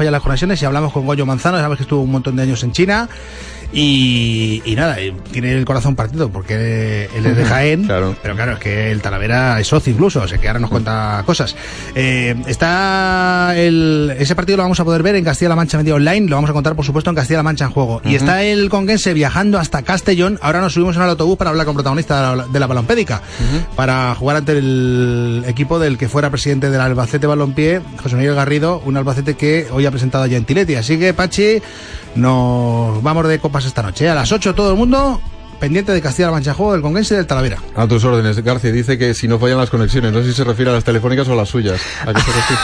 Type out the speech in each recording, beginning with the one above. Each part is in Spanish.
Vaya las conexiones y hablamos con Goyo Manzano, sabes que estuvo un montón de años en China y, y nada, tiene el corazón partido porque él es de Jaén, Claro. pero claro, es que el Talavera es socio incluso, o sea que ahora nos cuenta cosas. Eh, está el, ese partido lo vamos a poder ver en Castilla-La Mancha Media Online, lo vamos a contar por supuesto en Castilla-La Mancha en juego. Y está el conquense viajando hasta Castellón, ahora nos subimos en el autobús para hablar con protagonista de la, de la balompédica, para jugar ante el equipo del que fuera presidente del Albacete Balompié, José Miguel Garrido, un Albacete que hoy ha presentado a Gentiletti. Así que, Pachi, nos vamos de copas esta noche. A las 8 todo el mundo pendiente de Castilla-La Mancha Juego del Conquense y del Talavera. A tus órdenes, García dice que si no fallan las conexiones, no sé si se refiere a las telefónicas o a las suyas. ¿A qué se refiere?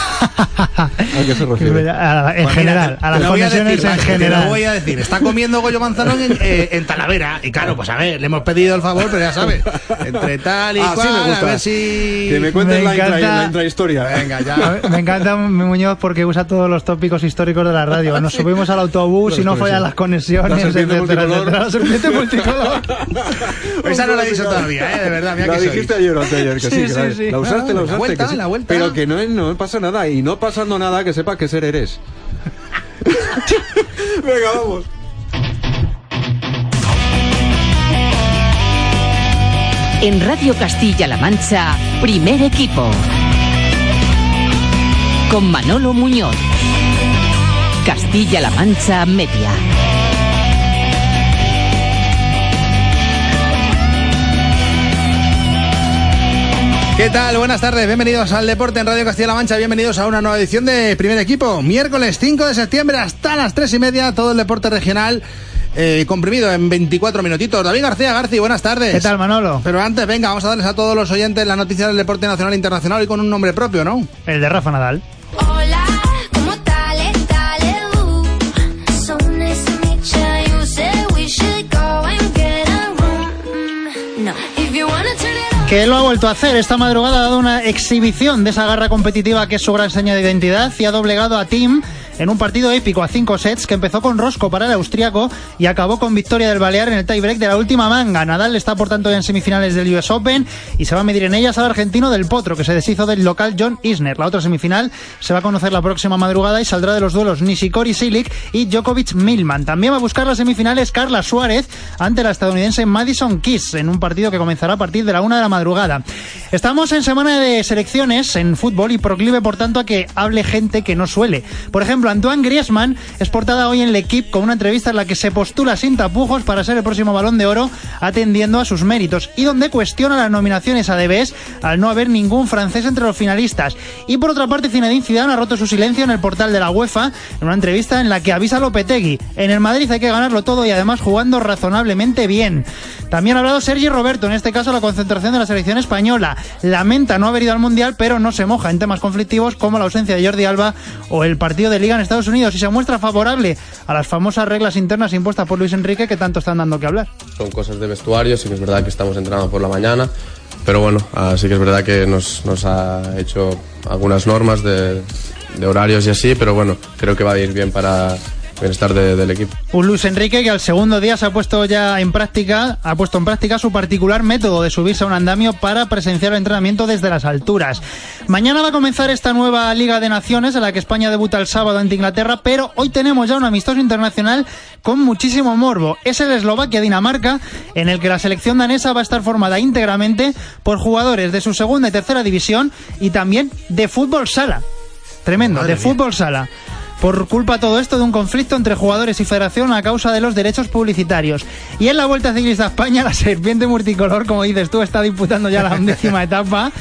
¿A qué se refiere? A- en Pues general, mira, te- a las lo voy a conexiones decir, en Pachi, Te lo general. voy a decir. Está comiendo Goyo Manzano en, eh, en Talavera. Y claro, pues a ver, le hemos pedido el favor, pero ya sabes. Entre tal y Ah, sí cual, me a gusta. ver si. Que me cuentes Me la, intra, encanta. la intrahistoria. Venga, A ya. ver, Me encanta mi Muñoz porque usa todos los tópicos históricos de la radio. Nos subimos al autobús y no fallan las conexiones. La serpiente etcétera, multicolor. etcétera. La serpiente multicolor. Esa no la he dicho todavía, ¿eh? De verdad, mira La que dijiste ayer o anteayer, que sí, Sí, que sí, la, sí. la usaste, Ah, la la usaste. vuelta, que sí. la vuelta. Pero que no, no pasa nada. Y no pasando nada, que sepa que ser eres. Venga, vamos. En Radio Castilla-La Mancha, primer equipo. Con Manolo Muñoz. Castilla-La Mancha Media. ¿Qué tal? Buenas tardes, bienvenidos al Deporte en Radio Castilla-La Mancha, bienvenidos a una nueva edición de Primer Equipo. Miércoles 5 de septiembre hasta las 3 y media, todo el deporte regional eh, comprimido en 24 minutitos. David García García, buenas tardes. ¿Qué tal, Manolo? Pero antes, venga, vamos a darles a todos los oyentes la noticia del deporte nacional e internacional y con un nombre propio, ¿no? El de Rafa Nadal. Que lo ha vuelto a hacer. Esta madrugada ha dado una exhibición de esa garra competitiva que es su gran seña de identidad y ha doblegado a Tim en un partido épico a cinco sets que empezó con Rosco para el austriaco y acabó con victoria del Balear en el tiebreak de la última manga. Nadal está por tanto ya en semifinales del US Open y se va a medir en ellas al argentino del Potro que se deshizo del local John Isner. La otra semifinal se va a conocer la próxima madrugada y saldrá de los duelos Nishikori Silic y Djokovic Milman. También va a buscar las semifinales Carla Suárez ante la estadounidense Madison Keys en un partido que comenzará a partir de la una de la madrugada. Estamos en semana de selecciones en fútbol y proclive por tanto a que hable gente que no suele. Por ejemplo, Antoine Griezmann es portada hoy en L'Equipe con una entrevista en la que se postula sin tapujos para ser el próximo balón de oro atendiendo a sus méritos y donde cuestiona las nominaciones a DBs al no haber ningún francés entre los finalistas. Y por otra parte, Zinedine Zidane ha roto su silencio en el portal de la UEFA en una entrevista en la que avisa a Lopetegui. En el Madrid hay que ganarlo todo y además jugando razonablemente bien. También ha hablado Sergi Roberto, en este caso la concentración de la selección española. Lamenta no haber ido al Mundial, pero no se moja en temas conflictivos como la ausencia de Jordi Alba o el partido de Liga en Estados Unidos y se muestra favorable a las famosas reglas internas impuestas por Luis Enrique que tanto están dando que hablar. Son cosas de vestuario, sí que es verdad que estamos entrenando por la mañana, pero bueno, sí que es verdad que nos, nos ha hecho algunas normas de, de horarios y así, pero bueno, creo que va a ir bien para bienestar de- del equipo. Un Luis Enrique que al segundo día se ha puesto ya en práctica, ha puesto en práctica su particular método de subirse a un andamio para presenciar el entrenamiento desde las alturas. Mañana va a comenzar esta nueva Liga de Naciones en la que España debuta el sábado ante Inglaterra, pero hoy tenemos ya un amistoso internacional con muchísimo morbo. Es el Eslovaquia-Dinamarca, en el que la selección danesa va a estar formada íntegramente por jugadores de su segunda y tercera división y también de fútbol sala. Tremendo, Madre de mía. fútbol sala. Por culpa todo esto de un conflicto entre jugadores y federación a causa de los derechos publicitarios. Y en la Vuelta Ciclista a España, la serpiente multicolor, como dices tú, está disputando ya la undécima etapa.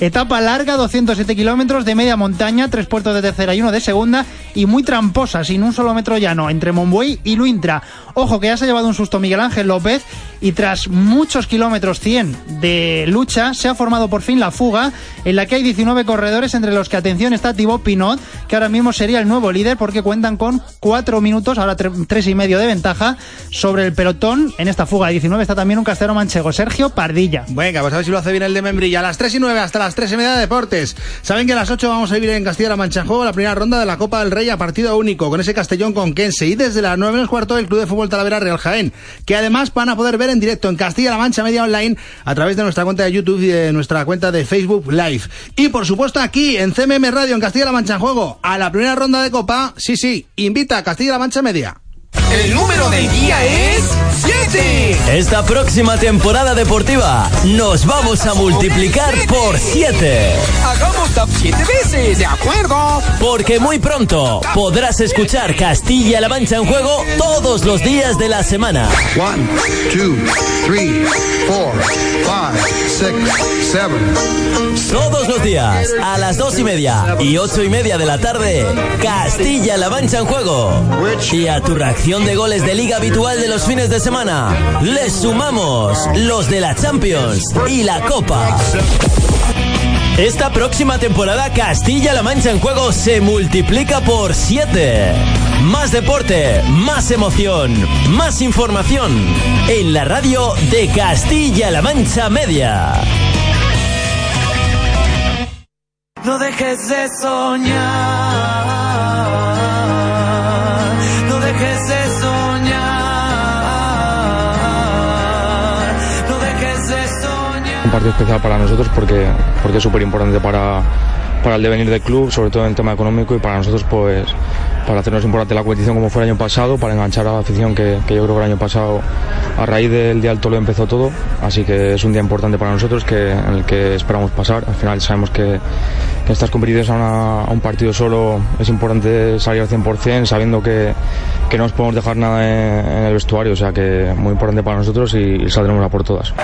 Etapa larga, 207 kilómetros de media montaña, tres puertos de tercera y uno de segunda, y muy tramposa, sin un solo metro llano, entre Monbuey y Luintra. Ojo que ya se ha llevado un susto Miguel Ángel López y tras muchos kilómetros 100 de lucha se ha formado por fin la fuga en la que hay 19 corredores entre los que atención está Thibaut Pinot que ahora mismo sería el nuevo líder porque cuentan con 4 minutos, ahora 3 y medio de ventaja sobre el pelotón. En esta fuga de 19 está también un castero manchego, Sergio Pardilla. Venga, pues a ver si lo hace bien el de Membrilla. A las 3 y 9 hasta las 3 y media de deportes. Saben que a las 8 vamos a vivir en Castilla-La Mancha juego la primera ronda de la Copa del Rey a partido único con ese Castellón con Kense y desde las 9 menos cuarto el Club de Fútbol Talavera Real Jaén, que además van a poder ver en directo en Castilla-La Mancha Media Online a través de nuestra cuenta de YouTube y de nuestra cuenta de Facebook Live. Y por supuesto aquí en CMM Radio en Castilla-La Mancha en juego a la primera ronda de Copa, sí, sí, invita a Castilla-La Mancha Media. El número del día es 7. Esta próxima temporada deportiva nos vamos a multiplicar por 7. Hagamos tap 7 veces, ¿de acuerdo? Porque muy pronto podrás escuchar Castilla-La Mancha en juego todos los días de la semana. 1, 2, 3, 4, 5, 6, 7. Todos los días, a las 2 y media y 8 y media de la tarde, Castilla-La Mancha en juego. Y a tu reacción de goles de liga habitual de los fines de semana, les sumamos los de la Champions y la Copa. Esta próxima temporada Castilla-La Mancha en juego se multiplica por 7. Más deporte, más emoción, más información en la radio de Castilla-La Mancha Media. No dejes de soñar, un partido especial para nosotros porque, porque es súper importante para, para el devenir del club, sobre todo en tema económico y para nosotros pues para hacernos importante la competición como fue el año pasado, para enganchar a la afición que, yo creo que el año pasado a raíz del día del Tolo empezó todo, así que es un día importante para nosotros que, en el que esperamos pasar, al final sabemos que, que estas competiciones a, un partido solo es importante salir al 100% sabiendo que, que no nos podemos dejar nada en, en el vestuario, o sea que muy importante para nosotros y, y saldremos a por todas.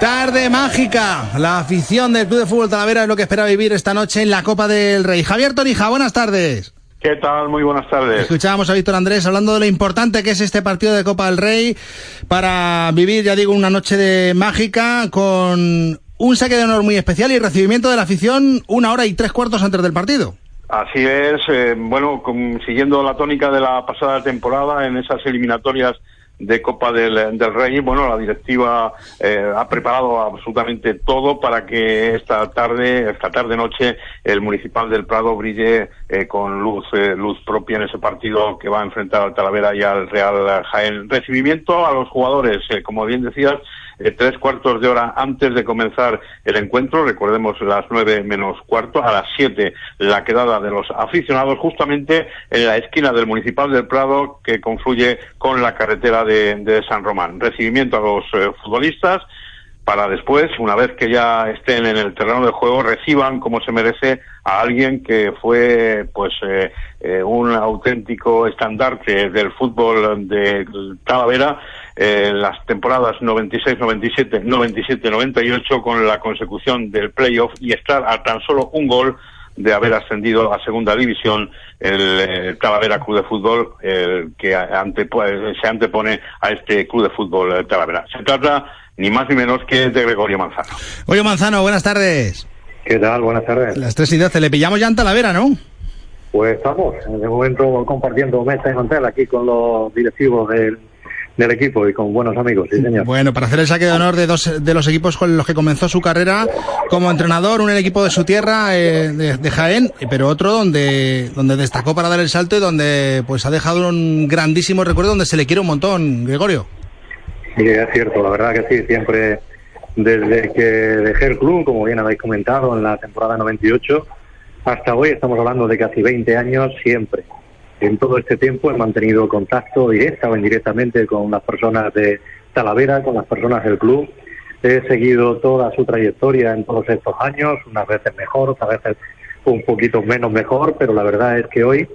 Tarde mágica. La afición del Club de Fútbol Talavera es lo que espera vivir esta noche en la Copa del Rey. Javier Torija, buenas tardes. ¿Qué tal? Muy buenas tardes. Escuchábamos a Víctor Andrés hablando de lo importante que es este partido de Copa del Rey para vivir, ya digo, una noche de mágica con un saque de honor muy especial y recibimiento de la afición una hora y tres cuartos antes del partido. Así es, eh, bueno, con- siguiendo la tónica de la pasada temporada en esas eliminatorias de Copa del, del Rey, bueno, la directiva eh, ha preparado absolutamente todo para que esta tarde, esta tarde noche, el municipal del Prado brille eh, con luz, eh, luz propia en ese partido que va a enfrentar al Talavera y al Real Jaén. Recibimiento a los jugadores, eh, como bien decías, eh, tres cuartos de hora antes de comenzar el encuentro, recordemos las nueve menos cuarto, a las siete la quedada de los aficionados justamente en la esquina del Municipal del Prado que confluye con la carretera de, de San Román. Recibimiento a los eh, futbolistas para después, una vez que ya estén en el terreno de juego, reciban como se merece a alguien que fue pues eh, un auténtico estandarte del fútbol de Talavera en las temporadas 96-97, 97-98 con la consecución del playoff y estar a tan solo un gol de haber ascendido a segunda división el, eh, Talavera Club de Fútbol el que eh, se antepone a este Club de Fútbol eh, Talavera. Se trata ni más ni menos que de Gregorio Manzano. Oye, Manzano, buenas tardes. ¿Qué tal? Buenas tardes. Las tres y doce, le pillamos ya en Talavera, ¿no? Pues estamos, de momento compartiendo mesa y mantel aquí con los directivos del, del equipo y con buenos amigos, sí señor. Bueno, para hacer el saque de honor de dos de los equipos con los que comenzó su carrera como entrenador, un equipo de su tierra, eh, de, de Jaén, pero otro donde, donde destacó para dar el salto y donde pues ha dejado un grandísimo recuerdo donde se le quiere un montón, Gregorio. Sí, es cierto, la verdad que sí, siempre desde que dejé el club, como bien habéis comentado, en la temporada 98, hasta hoy estamos hablando de casi 20 años, siempre. En todo este tiempo he mantenido contacto directa o indirectamente con las personas de Talavera, con las personas del club. He seguido toda su trayectoria en todos estos años, unas veces mejor, otras veces un poquito menos mejor, pero la verdad es que hoy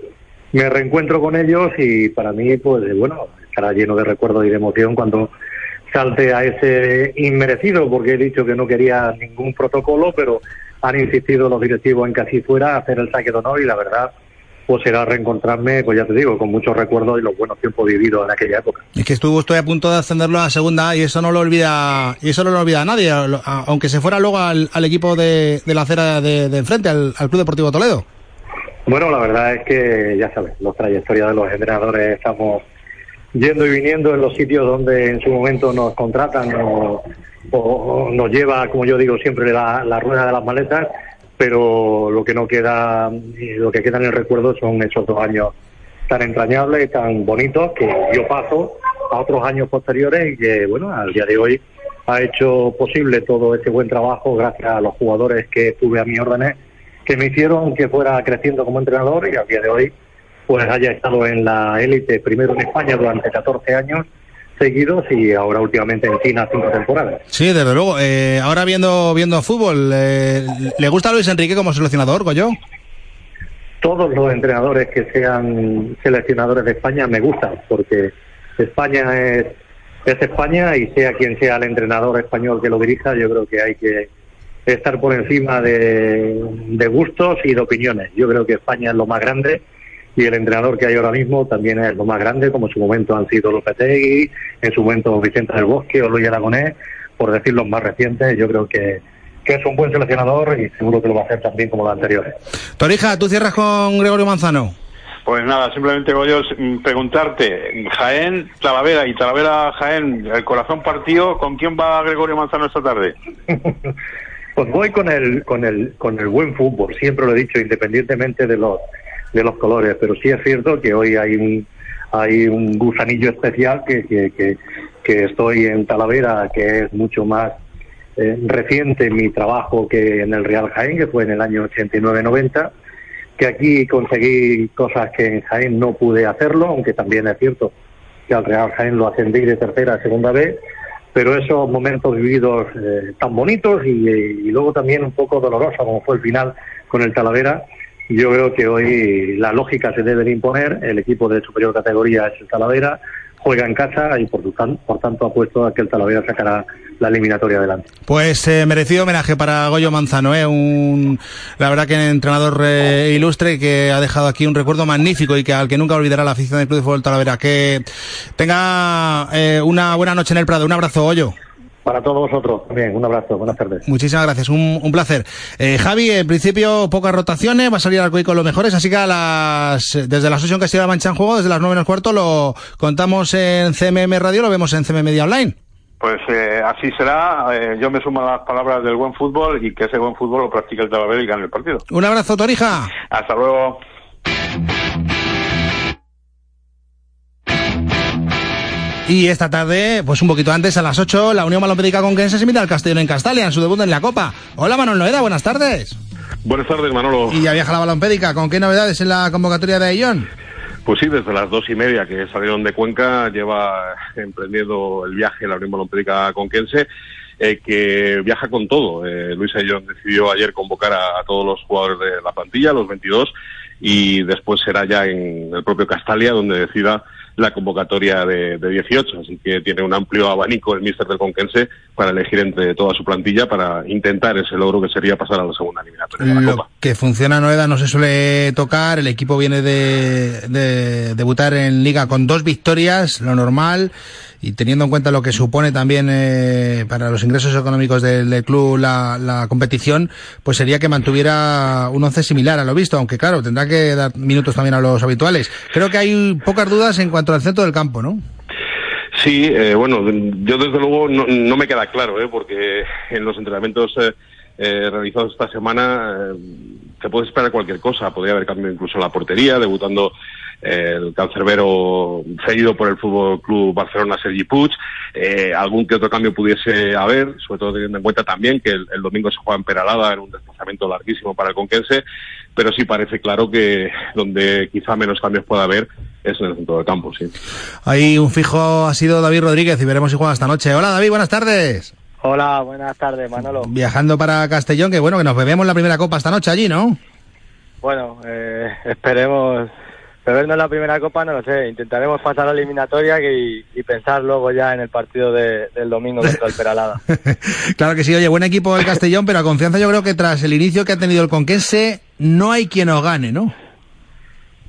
me reencuentro con ellos y para mí, pues bueno, estará lleno de recuerdos y de emoción cuando salte a ese inmerecido, porque he dicho que no quería ningún protocolo, pero han insistido los directivos en que así fuera, hacer el saque de honor y la verdad pues será reencontrarme, pues ya te digo, con muchos recuerdos y los buenos tiempos vividos en aquella época. Es que estuvo estoy a punto de ascenderlo a segunda y eso no lo olvida y eso no lo olvida nadie, aunque se fuera luego al, al equipo de, de la acera de, de enfrente, al, al Club Deportivo Toledo. Bueno, la verdad es que, ya sabes, la trayectoria de los entrenadores estamos yendo y viniendo en los sitios donde en su momento nos contratan o, o nos lleva, como yo digo siempre, la, la rueda de las maletas, pero lo que no queda, y lo que queda en el recuerdo son esos dos años tan entrañables tan bonitos que yo paso a otros años posteriores y que, bueno, al día de hoy ha hecho posible todo ese buen trabajo gracias a los jugadores que tuve a mis órdenes que me hicieron que fuera creciendo como entrenador y al día de hoy pues haya estado en la élite primero en España durante 14 años seguidos y ahora últimamente en China cinco temporadas. Sí, desde luego. Eh, ahora viendo viendo fútbol, eh, ¿le gusta a Luis Enrique como seleccionador, Goyo? Todos los entrenadores que sean seleccionadores de España me gustan porque España es, es España y sea quien sea el entrenador español que lo dirija, yo creo que hay que estar por encima de, de gustos y de opiniones. Yo creo que España es lo más grande y el entrenador que hay ahora mismo también es lo más grande, como en su momento han sido Lopetegui, en su momento Vicente del Bosque o Luis Aragonés, por decir los más recientes. Yo creo que, que es un buen seleccionador y seguro que lo va a hacer también como los anteriores. Torija, tú cierras con Gregorio Manzano. Pues nada, simplemente Goyo, mm, preguntarte, Jaén, Talavera y Talavera Jaén, el corazón partido, ¿con quién va Gregorio Manzano esta tarde? Pues voy con el, con el, con el buen fútbol, siempre lo he dicho, independientemente de los, de los colores, pero sí es cierto que hoy hay un, hay un gusanillo especial que, que, que, estoy en Talavera, que es mucho más eh, reciente mi trabajo que en el Real Jaén, que fue en el año 89-90, que aquí conseguí cosas que en Jaén no pude hacerlo, aunque también es cierto que al Real Jaén lo ascendí de tercera a segunda vez, pero esos momentos vividos eh, tan bonitos y, y luego también un poco dolorosos como fue el final con el Talavera, yo creo que hoy la lógica se debe de imponer, el equipo de superior categoría es el Talavera, juega en casa y por, por tanto apuesto a que el Talavera sacará la eliminatoria adelante. Pues eh, merecido homenaje para Goyo Manzano, ¿eh? un, la verdad que entrenador eh, ilustre que ha dejado aquí un recuerdo magnífico y que al que nunca olvidará la afición del Club de Fútbol Talavera. Que tenga eh, una buena noche en el Prado. Un abrazo, Goyo. Para todos vosotros también, un abrazo, buenas tardes. Muchísimas gracias, un, un placer. Eh, Javi, en principio pocas rotaciones, va a salir Alcoy con los mejores, así que a las, desde la asociación Castilla-La Mancha en juego, desde las nueve menos cuarto, lo contamos en CMM Radio, lo vemos en CMM Media Online. Pues eh, así será, eh, yo me sumo a las palabras del buen fútbol y que ese buen fútbol lo practique el Talavera y gane el partido. Un abrazo, Torija. Hasta luego. Y esta tarde, pues un poquito antes, a las 8, la Unión Malopédica Conquense se mide al Castellón en Castalia, en su debut en la Copa. Hola, Manuel Noeda, buenas tardes. Buenas tardes, Manolo. Y ya viaja la Balompédica, ¿con qué novedades en la convocatoria de Ayón? Pues sí, desde las dos y media que salieron de Cuenca lleva emprendiendo el viaje la Unión Balompédica Conquense, eh, que viaja con todo. Eh, Luis Ayllón decidió ayer convocar a, a todos los jugadores de la plantilla, los 22, y después será ya en el propio Castalia donde decida la convocatoria de, de 18. Así que tiene un amplio abanico el míster del Conquense para elegir entre toda su plantilla para intentar ese logro que sería pasar a la segunda eliminatoria de la Copa. Lo que funciona Noeda no se suele tocar, el equipo viene de, de debutar en liga con dos victorias, lo normal, y teniendo en cuenta lo que supone también eh, para los ingresos económicos del, club la, la competición, pues sería que mantuviera un once similar a lo visto, aunque claro, tendrá que dar minutos también a los habituales. Creo que hay pocas dudas en cuanto al centro del campo, ¿no? Sí, eh, bueno, yo desde luego no, me queda claro, ¿eh? porque en los entrenamientos eh, eh, realizados esta semana eh, se puede esperar cualquier cosa. Podría haber cambiado incluso la portería, debutando el cancerbero cedido por el Fútbol Club Barcelona, Sergi Puig. Eh, algún que otro cambio pudiese haber, sobre todo teniendo en cuenta también que el, el domingo se juega en Peralada en un desplazamiento larguísimo para el Conquense, pero sí parece claro que donde quizá menos cambios pueda haber es en el centro del campo, sí. Ahí un fijo ha sido David Rodríguez y veremos si juega esta noche. Hola David, buenas tardes. Hola, buenas tardes, Manolo. Viajando para Castellón, que bueno, que nos bebemos la primera copa esta noche allí, ¿no? Bueno, eh, esperemos bebernos la primera copa, no lo sé. Intentaremos pasar la eliminatoria y, y pensar luego ya en el partido de- del domingo contra el Peralada. Claro que sí, oye, buen equipo el Castellón, pero a confianza yo creo que tras el inicio que ha tenido el Conquense no hay quien os gane, ¿no?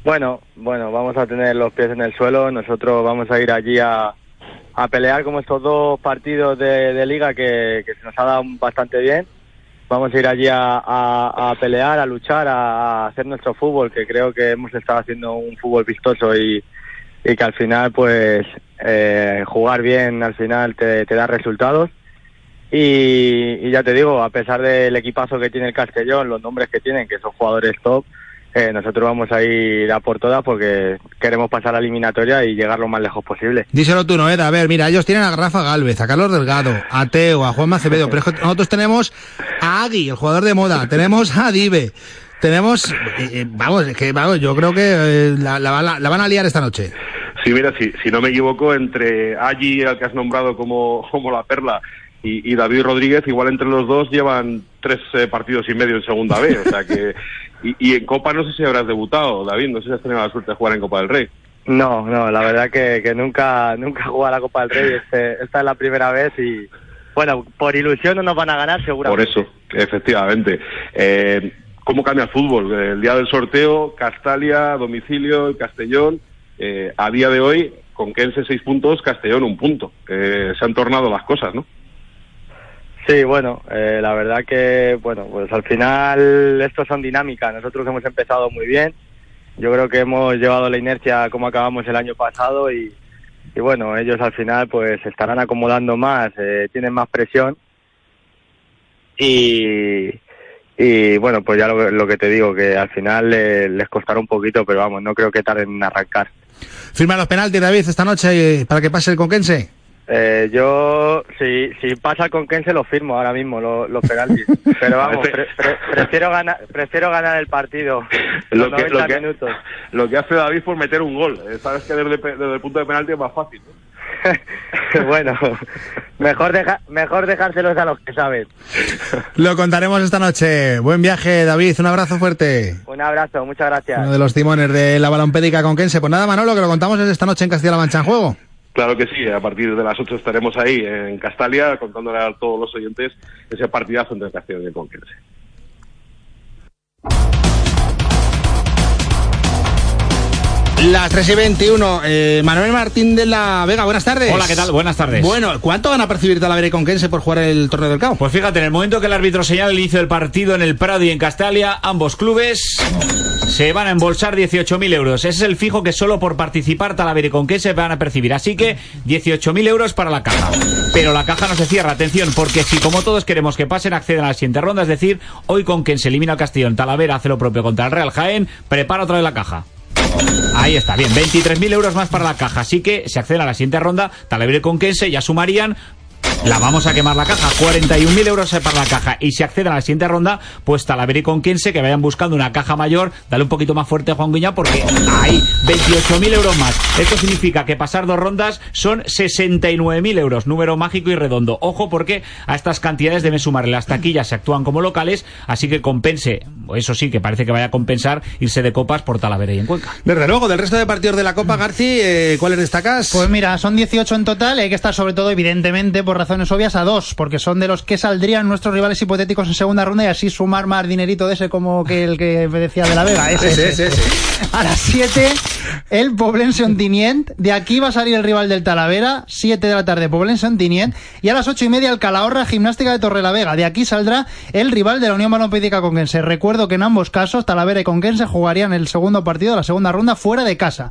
Bueno, bueno, vamos a tener los pies en el suelo. Nosotros vamos a ir allí a, a pelear como estos dos partidos de, de liga que, que se nos ha dado bastante bien. Vamos a ir allí a, a- pelear, a luchar, a, hacer nuestro fútbol, que creo que hemos estado haciendo un fútbol vistoso y, y que al final, pues, eh, jugar bien al final te, da resultados. Y, y ya te digo, a pesar del equipazo que tiene el Castellón, los nombres que tienen, que son jugadores top, eh, nosotros vamos a ir a por todas porque queremos pasar a la eliminatoria y llegar lo más lejos posible. Díselo tú, Noeda. A ver, mira, ellos tienen a Rafa Galvez, a Carlos Delgado, a Teo, a Juan Macevedo, pero nosotros tenemos a Agui, el jugador de moda, tenemos a Dive, tenemos, eh, eh, vamos, es que vamos, yo creo que eh, la, la van a- la van a liar esta noche. Sí, mira, si, si no me equivoco, entre allí, al que has nombrado como, como la perla, y, y David Rodríguez, igual entre los dos llevan tres eh, partidos y medio en segunda B. O sea que. Y, y en Copa no sé si habrás debutado, David, no sé si has tenido la suerte de jugar en Copa del Rey. No, no, la verdad que, que nunca nunca he jugado a la Copa del Rey. Este, esta es la primera vez y, bueno, por ilusión no nos van a ganar Por seguramente. eso, efectivamente. Eh, ¿Cómo cambia el fútbol? El día del sorteo, Castalia, domicilio, el Castellón. eh, a día de hoy, con Kense seis puntos, Castellón un punto. Eh, se han tornado las cosas, ¿no? Sí, bueno, eh, la verdad que, bueno, pues al final esto son dinámicas. Nosotros hemos empezado muy bien. Yo creo que hemos llevado la inercia como acabamos el año pasado y, y bueno, ellos al final pues estarán acomodando más, eh, tienen más presión y, y bueno, pues ya lo, lo que te digo, que al final eh, les costará un poquito, pero vamos, no creo que tarden en arrancar. Firma los penaltis, David, esta noche eh, para que pase el conquense. Eh, yo, si, si pasa con Ken, se lo firmo ahora mismo, lo- los penaltis. Pero vamos, pre- pre- prefiero, ganar, prefiero ganar el partido. Lo los que, 90 lo, que, minutos. lo que hace David por meter un gol. Eh, Sabes que desde, el punto de penalti es más fácil. ¿no? bueno, mejor, deja, mejor dejárselos a los que saben. Lo contaremos esta noche. Buen viaje, David, un abrazo fuerte. Un abrazo, muchas gracias. Uno de los timones de la balompédica conquense. Pues nada, Manolo, que lo contamos es esta noche en Castilla-La Mancha en juego. Claro que sí, a partir de las 8 estaremos ahí en Castalia contándole a todos los oyentes ese partidazo entre Castellón y Conquense. Las 3 y 21. Eh, Manuel Martín de la Vega, buenas tardes. Hola, ¿qué tal? Buenas tardes. Bueno, ¿cuánto van a percibir Talavera y Conquense por jugar el torneo del CAO? Pues fíjate, en el momento que el árbitro señala el inicio del partido en el Prado y en Castalia, ambos clubes se van a embolsar 18.000 euros. Ese es el fijo que solo por participar Talavera y Conquense van a percibir. Así que 18.000 euros para la caja. Pero la caja no se cierra, atención, porque si como todos queremos que pasen, acceden a la siguiente ronda, es decir, hoy Conquense elimina al Castellón, Talavera hace lo propio contra el Real Jaén, prepara otra vez la caja. Ahí está, bien, 23.000 euros más para la caja. Así que se acceden a la siguiente ronda, Talavera y Conquense ya sumarían. La vamos a quemar la caja, 41.000 euros para la caja. Y si acceden a la siguiente ronda, pues Talavera y Conquense que vayan buscando una caja mayor. Dale un poquito más fuerte a Juan Guiñá porque hay 28.000 euros más. Esto significa que pasar dos rondas son 69.000 euros. Número mágico y redondo. Ojo porque a estas cantidades deben sumarle las taquillas, se actúan como locales. Así que compense, eso sí, que parece que vaya a compensar irse de copas por Talavera y en Cuenca. Desde luego, del resto de partidos de la Copa, Garci, eh, ¿cuáles destacas? Pues mira, son 18 en total, hay que estar sobre todo, evidentemente, por razones obvias, a dos, porque son de los que saldrían nuestros rivales hipotéticos en segunda ronda y así sumar más dinerito de ese como que el que me decía de la Vega. Ese, Ese, ese. ese, A las 7, el Poblense Ontinient. De aquí va a salir el rival del Talavera, 7 de la tarde, Poblense Ontinient. Y a las 8 y media, el Calahorra Gimnástica de Torrelavega. De aquí saldrá el rival de la Unión Balompédica Conquense. Recuerdo que en ambos casos, Talavera y Conquense jugarían el segundo partido de la segunda ronda fuera de casa.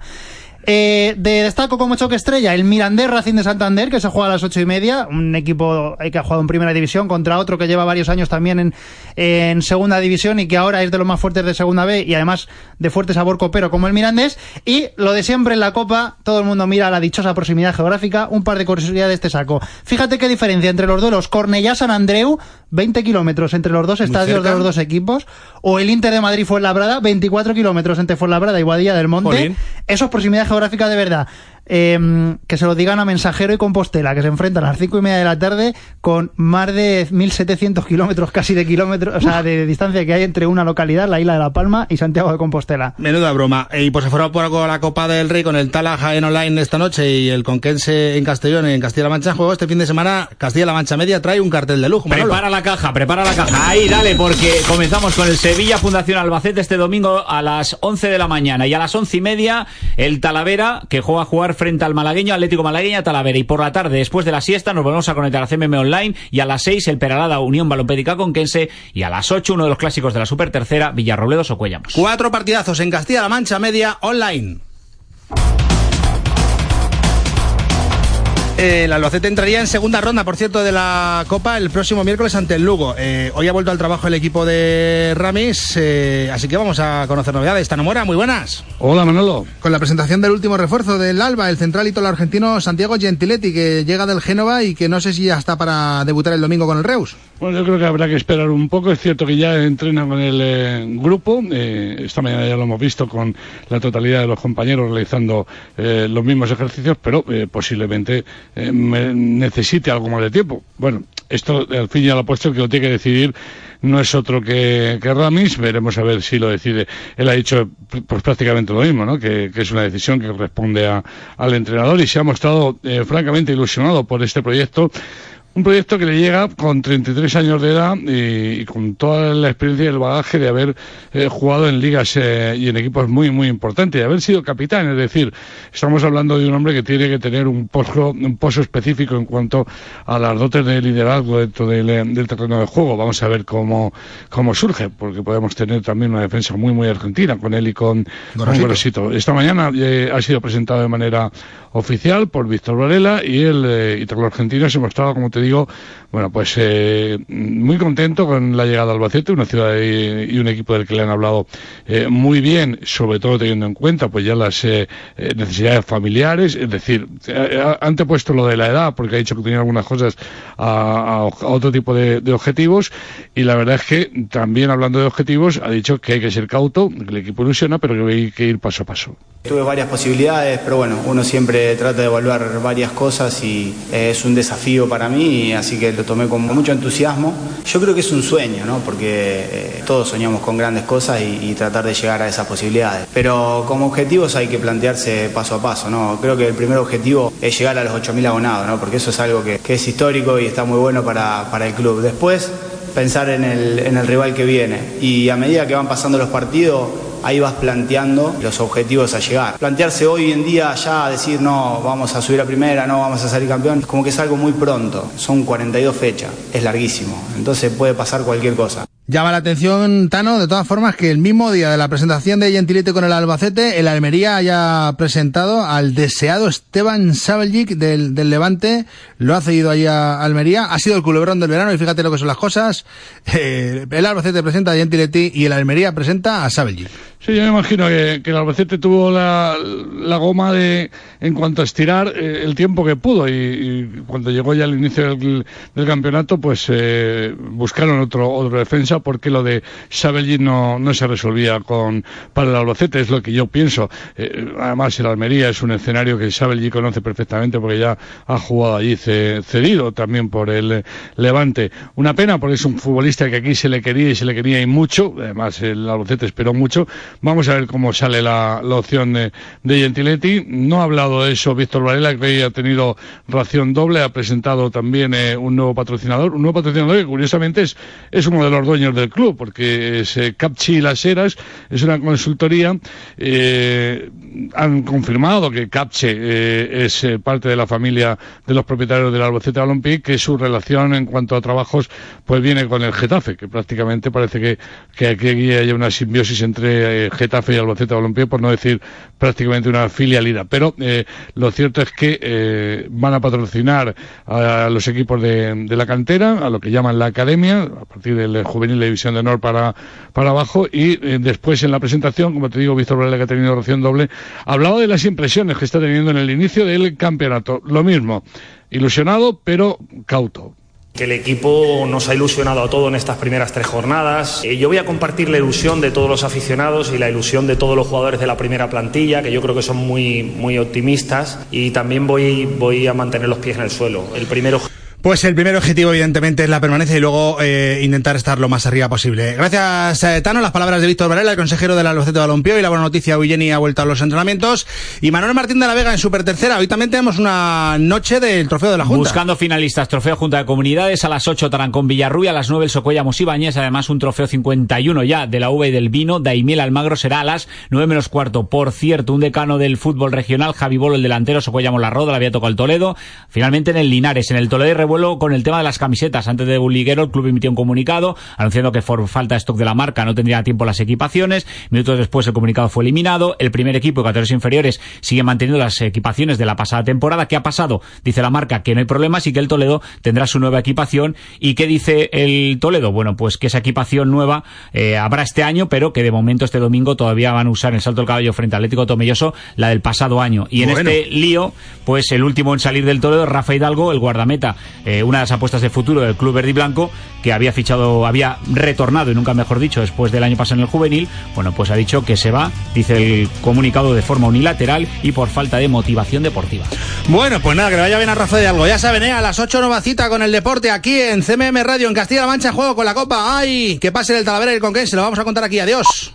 Eh, de destaco como choque estrella el Mirandés Racing de Santander que se juega a las ocho y media. Un equipo eh, que ha jugado en primera división contra otro que lleva varios años también en, en segunda división y que ahora es de los más fuertes de segunda B y además de fuerte sabor copero como el Mirandés. Y lo de siempre en la Copa todo el mundo mira la dichosa proximidad geográfica. Un par de curiosidades te saco. Fíjate qué diferencia entre los duelos Cornellá San Andreu 20 kilómetros entre los dos estadios de los dos equipos o el Inter de Madrid Fuenlabrada 24 kilómetros entre Fuenlabrada y Guadilla del Monte Jolín. eso es proximidad geográfica de verdad. Eh, que se lo digan a Mensajero y Compostela, que se enfrentan a las cinco y media de la tarde con más de 1.700 kilómetros, casi de kilómetros, o sea, de distancia que hay entre una localidad, la isla de La Palma, y Santiago de Compostela. Menuda broma. Y pues se fueron por algo la Copa del Rey con el Tala Jaén Online esta noche y el Conquense en Castellón, en Castilla-La Mancha juego. Este fin de semana, Castilla-La Mancha Media trae un cartel de lujo. Manolo. Prepara la caja, prepara la caja. Ahí, dale, porque comenzamos con el Sevilla Fundación Albacete este domingo a las 11 de la mañana. Y a las once y media, el Talavera, que juega a jugar frente al malagueño, Atlético Malagueña, Talavera. Y por la tarde, después de la siesta, nos volvemos a conectar a CMM Online. Y a las 6, el Peralada Unión Balompédica Conquense. Y a las 8, uno de los clásicos de la Super Tercera, Villarrobledo Socuellamos. Cuatro partidazos en Castilla-La Mancha Media Online. Eh, el Albacete entraría en segunda ronda, por cierto, de la Copa el próximo miércoles ante el Lugo. Eh, hoy ha vuelto al trabajo el equipo de Ramis, eh, así que vamos a conocer novedades. Tanomora, muy buenas. Hola, Manolo. Con la presentación del último refuerzo del Alba, el central ítalo argentino Santiago Gentiletti, que llega del Génova y que no sé si ya está para debutar el domingo con el Reus. Bueno, yo creo que habrá que esperar un poco. Es cierto que ya entrena con el eh, grupo. Eh, esta mañana ya lo hemos visto con la totalidad de los compañeros realizando eh, los mismos ejercicios, pero eh, posiblemente me- necesite algo más de tiempo. Bueno, esto al fin y al puesto el que lo tiene que decidir no es otro que, Ramis. Veremos a ver si lo decide. Él ha dicho pues prácticamente lo mismo, ¿no? Que, que es una decisión que corresponde a- al entrenador y se ha mostrado eh, francamente ilusionado por este proyecto. Un proyecto que le llega con 33 años de edad y, y con toda la experiencia y el bagaje de haber eh, jugado en ligas eh, y en equipos muy, muy importantes, y haber sido capitán. Es decir, estamos hablando de un hombre que tiene que tener un pozo, un pozo específico en cuanto a las dotes de liderazgo dentro del, eh, del terreno de juego. Vamos a ver cómo, cómo surge, porque podemos tener también una defensa muy, muy argentina con él y con Gorosito. Esta mañana eh, ha sido presentado de manera oficial por Víctor Varela y el eh, ítalo argentino se mostraba, como te digo, bueno, pues eh, muy contento con la llegada a Albacete, una ciudad y, un equipo del que le han hablado eh, muy bien, sobre todo teniendo en cuenta pues ya las eh, eh, necesidades familiares, es decir, eh, ha- han puesto lo de la edad porque ha dicho que tenía algunas cosas a, a- otro tipo de, de objetivos y la verdad es que también hablando de objetivos ha dicho que hay que ser cauto, que el equipo ilusiona, pero que hay que ir paso a paso. Tuve varias posibilidades, pero bueno, uno siempre trata de evaluar varias cosas y es un desafío para mí, así que lo tomé con mucho entusiasmo. Yo creo que es un sueño, ¿no? Porque eh, todos soñamos con grandes cosas y, tratar de llegar a esas posibilidades. Pero como objetivos hay que plantearse paso a paso, ¿no? Creo que el primer objetivo es llegar a los 8.000 abonados, ¿no? Porque eso es algo que, es histórico y está muy bueno para, el club. Después, pensar en el rival que viene. Y a medida que van pasando los partidos, ahí vas planteando los objetivos a llegar. Plantearse hoy en día ya, decir no, vamos a subir a primera, no, vamos a salir campeón, es como que es algo muy pronto. Son 42 fechas, es larguísimo. Entonces puede pasar cualquier cosa. Llama la atención, Tano, de todas formas, que el mismo día de la presentación de Gentilete con el Albacete, el Almería haya presentado al deseado Esteban Sabeljic del, del Levante, lo ha cedido ahí a Almería, ha sido el culebrón del verano y fíjate lo que son las cosas, eh, el Albacete presenta a Gentilete y el Almería presenta a Sabeljic. Sí, yo me imagino que, que el Albacete tuvo la, la goma de, en cuanto a estirar eh, el tiempo que pudo y, y cuando llegó ya el inicio del, del campeonato, pues eh, buscaron otro, otro defensa porque lo de Sabelli no, no se resolvía con para el Albacete, es lo que yo pienso. Eh, además, el Almería es un escenario que Sabelli conoce perfectamente porque ya ha jugado allí ce- cedido también por el Levante. Una pena porque es un futbolista que aquí se le quería y se le quería y mucho, además el Albacete esperó mucho. Vamos a ver cómo sale la, la opción de, de Gentiletti. No ha hablado de eso Víctor Varela, que ha tenido ración doble, ha presentado también eh, un nuevo patrocinador, un nuevo patrocinador que curiosamente es, es uno de los dueños del club, porque es eh, Capchi Las Heras, es una consultoría, eh, han confirmado que Capche eh, es eh, parte de la familia de los propietarios del Albacete Balompié, que su relación en cuanto a trabajos pues viene con el Getafe, que prácticamente parece que, que aquí hay una simbiosis entre Getafe y Albacete Balompié, por no decir prácticamente una filialidad. Pero eh, lo cierto es que eh, van a patrocinar a los equipos de, de la cantera, a lo que llaman la academia, a partir del juvenil de división de honor para, para abajo, y eh, después en la presentación, como te digo, Víctor Varela, que ha tenido ración doble, hablaba de las impresiones que está teniendo en el inicio del campeonato. Lo mismo, ilusionado, pero cauto. Que el equipo nos ha ilusionado a todos en estas primeras tres jornadas. Eh, yo voy a compartir la ilusión de todos los aficionados y la ilusión de todos los jugadores de la primera plantilla, que yo creo que son muy, muy optimistas. Y también voy, voy a mantener los pies en el suelo. El primero. Pues el primer objetivo, evidentemente, es la permanencia y luego eh, intentar estar lo más arriba posible. Gracias, eh, Tano. Las palabras de Víctor Varela, el consejero del Albacete de Balompié, y la buena noticia, Eugeni ha vuelto a los entrenamientos. Y Manuel Martín de la Vega en Super Tercera. Hoy también tenemos una noche del Trofeo de la Junta. Buscando finalistas, Trofeo Junta de Comunidades, a las 8 Tarancón Villarrubia, a las 9 el Socoya Mosibáñez, además un Trofeo 51 ya de la uva y del vino, Daimiel Almagro será a las 9 menos cuarto. Por cierto, un decano del fútbol regional, Javi Bolo, el delantero, Socoya Molarroda, le había tocado el Toledo. Finalmente en el Linares, en el Toledo y revuelo con el tema de las camisetas. Antes de Buliguero, el club emitió un comunicado anunciando que por falta de stock de la marca no tendría tiempo las equipaciones. Minutos después el comunicado fue eliminado. El primer equipo de categorías inferiores sigue manteniendo las equipaciones de la pasada temporada. ¿Qué ha pasado? Dice la marca que no hay problemas y que el Toledo tendrá su nueva equipación. ¿Y qué dice el Toledo? Bueno, pues que esa equipación nueva eh, habrá este año, pero que de momento este domingo todavía van a usar en Salto del Caballo frente al Atlético Tomelloso la del pasado año. Y en Bueno. este lío, pues el último en salir del Toledo, Rafa Hidalgo, el guardameta, eh, una de las apuestas de futuro del club verde y blanco, que había fichado, había retornado, y nunca mejor dicho, después del año pasado en el juvenil, bueno, pues ha dicho que se va, dice el comunicado de forma unilateral y por falta de motivación deportiva. Bueno, pues nada, que vaya bien a Rafa de algo. Ya saben, ¿eh? a las 8 nueva cita con el deporte aquí en CMM Radio, en Castilla-La Mancha, juego con la Copa. ¡Ay! Que pase el Talavera y el Conquense, lo vamos a contar aquí. Adiós.